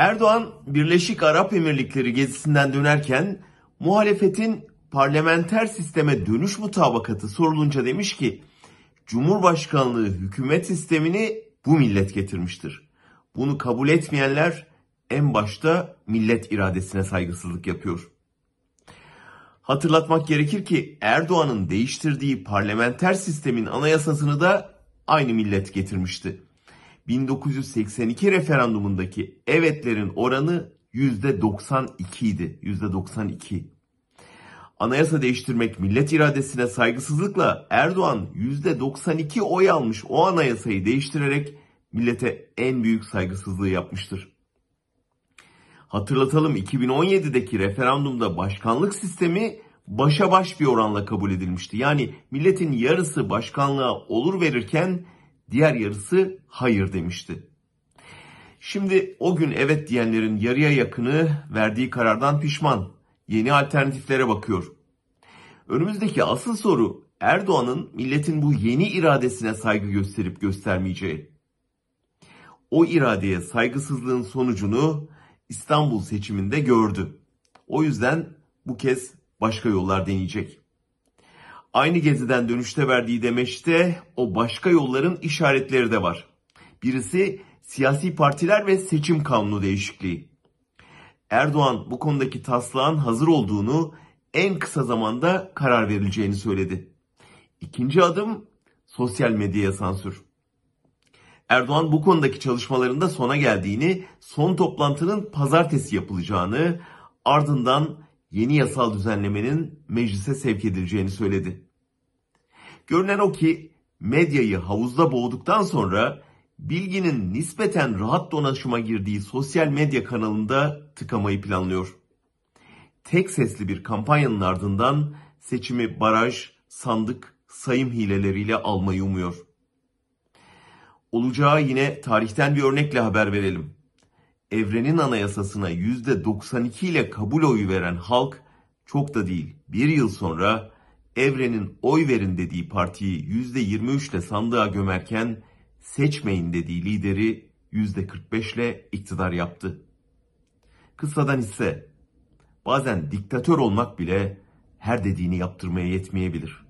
Erdoğan Birleşik Arap Emirlikleri gezisinden dönerken muhalefetin parlamenter sisteme dönüş mutabakatı sorulunca demiş ki Cumhurbaşkanlığı hükümet sistemini bu millet getirmiştir. Bunu kabul etmeyenler en başta millet iradesine saygısızlık yapıyor. Hatırlatmak gerekir ki Erdoğan'ın değiştirdiği parlamenter sistemin anayasasını da aynı millet getirmişti. 1982 referandumundaki evetlerin oranı %92 idi. %92. Anayasa değiştirmek millet iradesine saygısızlıkla Erdoğan %92 oy almış o anayasayı değiştirerek millete en büyük saygısızlığı yapmıştır. Hatırlatalım 2017'deki referandumda başkanlık sistemi başa baş bir oranla kabul edilmişti. Yani milletin yarısı başkanlığa olur verirken diğer yarısı hayır demişti. Şimdi o gün evet diyenlerin yarıya yakını verdiği karardan pişman. Yeni alternatiflere bakıyor. Önümüzdeki asıl soru Erdoğan'ın milletin bu yeni iradesine saygı gösterip göstermeyeceği. O iradeye saygısızlığın sonucunu İstanbul seçiminde gördü. O yüzden bu kez başka yollar deneyecek. Aynı geziden dönüşte verdiği demeçte o başka yolların işaretleri de var. Birisi siyasi partiler ve seçim kanunu değişikliği. Erdoğan bu konudaki taslağın hazır olduğunu en kısa zamanda karar verileceğini söyledi. İkinci adım sosyal medyaya sansür. Erdoğan bu konudaki çalışmalarında sona geldiğini, son toplantının pazartesi yapılacağını, ardından yeni yasal düzenlemenin meclise sevk edileceğini söyledi. Görünen o ki medyayı havuzda boğduktan sonra bilginin nispeten rahat donaşıma girdiği sosyal medya kanalında tıkamayı planlıyor. Tek sesli bir kampanyanın ardından seçimi baraj, sandık, sayım hileleriyle almayı umuyor. Olacağı yine tarihten bir örnekle haber verelim. Evrenin anayasasına %92 ile kabul oyu veren halk çok da değil bir yıl sonra Evren'in oy verin dediği partiyi %23 ile sandığa gömerken seçmeyin dediği lideri %45 ile iktidar yaptı. Kısadan ise bazen diktatör olmak bile her dediğini yaptırmaya yetmeyebilir.''